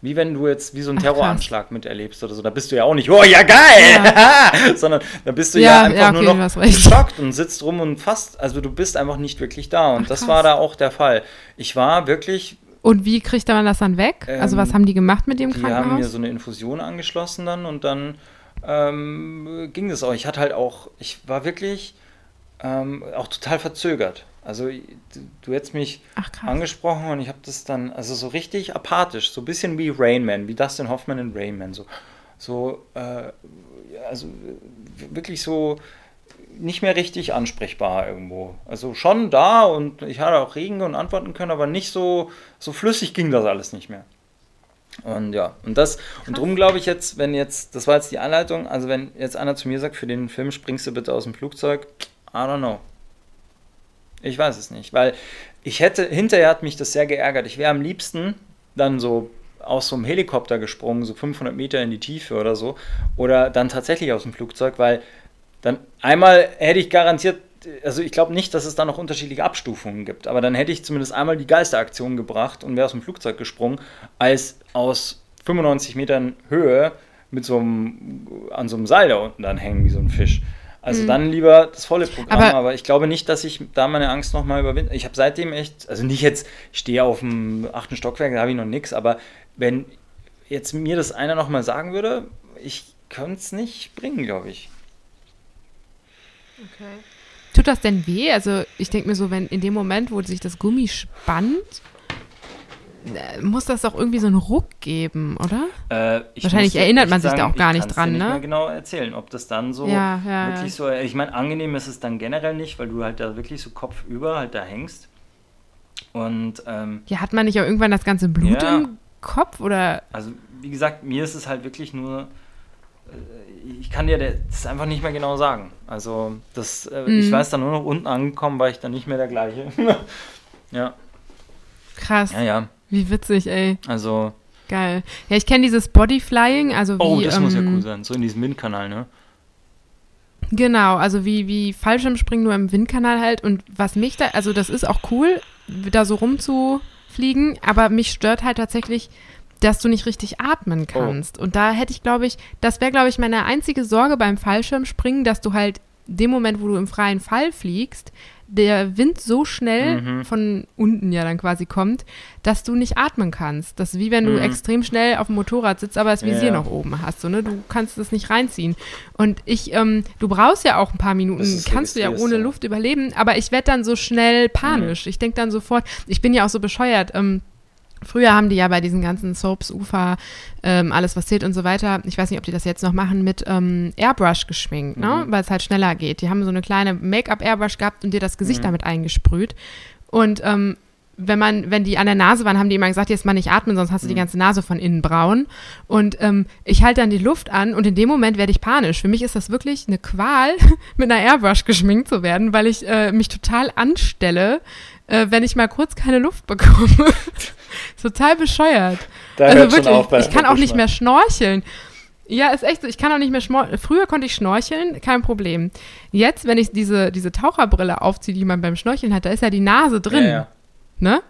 Wie wenn du jetzt wie so einen Terroranschlag miterlebst oder so. Da bist du ja auch nicht, oh ja geil, ja. sondern da bist du ja, ja einfach ja, okay, nur noch geschockt und sitzt rum und fast, also du bist einfach nicht wirklich da. Und Ach, das war da auch der Fall. Ich war wirklich. Und wie kriegt man das dann weg? Ähm, also was ähm, haben die gemacht mit dem Krankenhaus? Die haben mir so eine Infusion angeschlossen dann und dann ähm, ging das auch. Ich hatte halt auch, ich war wirklich ähm, auch total verzögert. Also du hättest mich Ach, angesprochen und ich habe das dann, also so richtig apathisch, so ein bisschen wie Rainman, wie Dustin Hoffman in Rainman, so, so äh, also wirklich so nicht mehr richtig ansprechbar irgendwo. Also schon da und ich hatte auch reden und antworten können, aber nicht so, so flüssig ging das alles nicht mehr. Und ja, und das, und darum glaube ich jetzt, wenn jetzt, das war jetzt die Anleitung, also wenn jetzt einer zu mir sagt, für den Film springst du bitte aus dem Flugzeug, I don't know. Ich weiß es nicht, weil ich hätte, hinterher hat mich das sehr geärgert. Ich wäre am liebsten dann so aus so einem Helikopter gesprungen, so 500 Meter in die Tiefe oder so, oder dann tatsächlich aus dem Flugzeug, weil dann einmal hätte ich garantiert, also ich glaube nicht, dass es da noch unterschiedliche Abstufungen gibt, aber dann hätte ich zumindest einmal die Geisteraktion gebracht und wäre aus dem Flugzeug gesprungen, als aus 95 Metern Höhe mit so einem, an so einem Seil da unten dann hängen wie so ein Fisch. Also mhm. dann lieber das volle Programm, aber, aber, ich glaube nicht, dass ich da meine Angst nochmal überwinde. Ich habe seitdem echt, also nicht jetzt, ich stehe auf dem achten Stockwerk, da habe ich noch nichts, aber wenn jetzt mir das einer nochmal sagen würde, ich könnte es nicht bringen, glaube ich. Okay. Tut das denn weh? Also ich denke mir so, wenn in dem Moment, wo sich das Gummi spannt, muss das doch irgendwie so einen Ruck geben, oder? Äh, Wahrscheinlich erinnert man sich da auch gar nicht dran, nicht ne? Mehr genau erzählen, ob das dann so Ja, ja, wirklich ja. so. Ich meine, angenehm ist es dann generell nicht, weil du halt da wirklich so kopfüber halt da hängst. Und ähm, Ja, hat man nicht auch irgendwann das ganze Blut im Kopf oder? also wie gesagt, mir ist es halt wirklich nur. äh, Ich kann dir das einfach nicht mehr genau sagen. Also das, äh, ich Mhm. weiß dann nur noch unten angekommen, war ich dann nicht mehr der gleiche. ja, Krass. ja, ja. Wie witzig, ey. Also, Geil. Ja, ich kenne dieses Bodyflying, also wie. oh, das muss ja ähm, cool sein. So in diesem Windkanal, ne? Genau, also wie, wie Fallschirmspringen nur im Windkanal halt. Und was mich da, also das ist auch cool, da so rumzufliegen, aber mich stört halt tatsächlich, dass du nicht richtig atmen kannst. Und da hätte ich, glaube ich, das wäre, glaube ich, meine einzige Sorge beim Fallschirmspringen, dass du halt dem Moment, wo du im freien Fall fliegst, der Wind so schnell Mhm. von unten ja dann quasi kommt, dass du nicht atmen kannst. Das ist wie wenn du Mhm. extrem schnell auf dem Motorrad sitzt, aber das Visier ja. noch oben hast. So, ne? Du kannst es nicht reinziehen. Und ich, ähm, du brauchst ja auch ein paar Minuten, kannst du ja ohne. Luft überleben, aber ich werde dann so schnell panisch. Ich denke dann sofort, ich bin ja auch so bescheuert. Ähm, Früher haben die ja bei diesen ganzen Soaps, Ufa, ähm, alles was zählt und so weiter, ich weiß nicht, ob die das jetzt noch machen, mit ähm, Airbrush geschminkt, ne? Mhm. weil es halt schneller geht. Die haben so eine kleine Make-up-Airbrush gehabt und dir das Gesicht Mhm. damit eingesprüht. Und ähm, wenn man, wenn die an der Nase waren, haben die immer gesagt, jetzt mal nicht atmen, sonst hast du die Mhm. ganze Nase von innen braun. Und ähm, ich halte dann die Luft an und in dem Moment werde ich panisch. Für mich ist das wirklich eine Qual, mit einer Airbrush geschminkt zu werden, weil ich äh, mich total anstelle, äh, wenn ich mal kurz keine Luft bekomme. total bescheuert. Da also hört schon wirklich, auf bei ich kann auch nicht mehr schnorcheln. Ja, ist echt so. Ich kann auch nicht mehr schnorcheln. Früher konnte ich schnorcheln, kein Problem. Jetzt, wenn ich diese, diese Taucherbrille aufziehe, die man beim Schnorcheln hat, da ist ja die Nase drin. Ja, ja. Ne?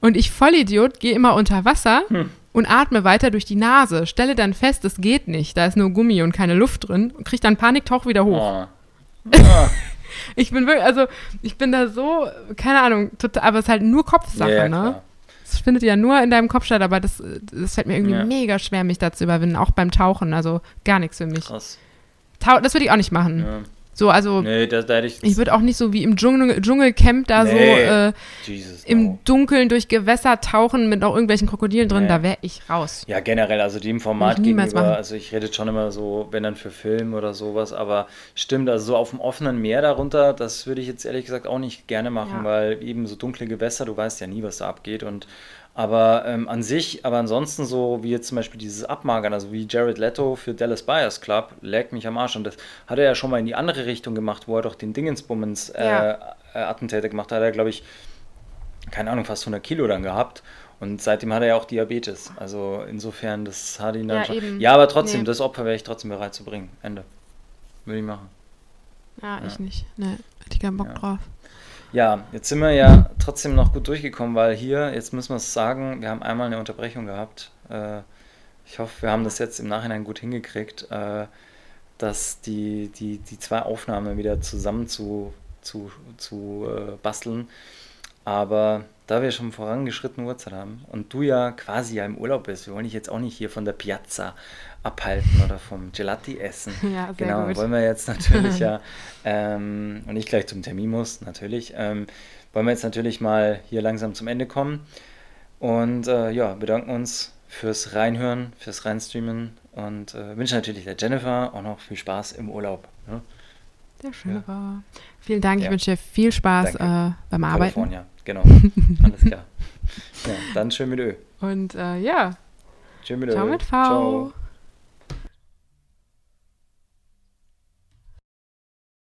Und ich Vollidiot gehe immer unter Wasser Hm. und atme weiter durch die Nase. Stelle dann fest, es geht nicht. Da ist nur Gummi und keine Luft drin. Und kriege dann Panik, tauch wieder hoch. Oh. Ah. Ich bin wirklich, also ich bin da so, keine Ahnung, total, aber es ist halt nur Kopfsache, ja, ne? Das findet ja nur in deinem Kopf statt, aber das, das fällt mir irgendwie Ja. mega schwer, mich da zu überwinden, auch beim Tauchen. Also gar nichts für mich. Krass. Tau das würde ich auch nicht machen. Ja. So, also Nee, da, da ich. ich würde auch nicht so wie im Dschungel, Dschungelcamp da so Nee. äh, Jesus, im no. Dunkeln durch Gewässer tauchen mit noch irgendwelchen Krokodilen drin, Nee. da wäre ich raus. Ja, generell, also dem Format ich gegenüber, machen. also ich rede schon immer so, wenn dann für Film oder sowas, aber stimmt, also so auf dem offenen Meer darunter, das würde ich jetzt ehrlich gesagt auch nicht gerne machen, Ja. weil eben so dunkle Gewässer, du weißt ja nie, was da abgeht und aber ähm, an sich, aber ansonsten so wie jetzt zum Beispiel dieses Abmagern, also wie Jared Leto für Dallas Buyers Club, leckt mich am Arsch und das hat er ja schon mal in die andere Richtung gemacht, wo er doch den Dingensbummens äh, Ja. äh, Attentäter gemacht hat, hat er glaube ich, keine Ahnung, fast 100 Kilo dann gehabt. Und seitdem hat er ja auch Diabetes. Also insofern, das hat ihn dann Ja, schon. eben. Ja, aber trotzdem, Nee. das Opfer wäre ich trotzdem bereit zu bringen. Ende. Würde ich machen. Ja, Ja. ich nicht. Nee, hätte ich keinen Bock Ja. drauf. Ja, jetzt sind wir ja trotzdem noch gut durchgekommen, weil hier, jetzt müssen wir es sagen, wir haben einmal eine Unterbrechung gehabt. Äh, ich hoffe, wir haben das jetzt im Nachhinein gut hingekriegt, äh, dass die, die, die zwei Aufnahmen wieder zusammen zu, zu, zu äh, basteln. Aber da wir schon vorangeschrittene Uhrzeit haben und du ja quasi ja im Urlaub bist, wir wollen dich jetzt auch nicht hier von der Piazza abhalten oder vom Gelati essen. Ja, Genau, gut. wollen wir jetzt natürlich ja, ähm, und ich gleich zum Termin muss, natürlich, ähm, wollen wir jetzt natürlich mal hier langsam zum Ende kommen. Und äh, ja, bedanken uns fürs Reinhören, fürs Reinstreamen und äh, wünschen natürlich der Jennifer auch noch viel Spaß im Urlaub. Ne? Der schöne Ja. Vielen Dank, ich Ja. wünsche dir viel Spaß äh, beim Arbeiten. California, genau. Alles klar. Ja, dann schön mit Ö. Und äh, ja, Schön mit Ö. ciao mit V. Ciao.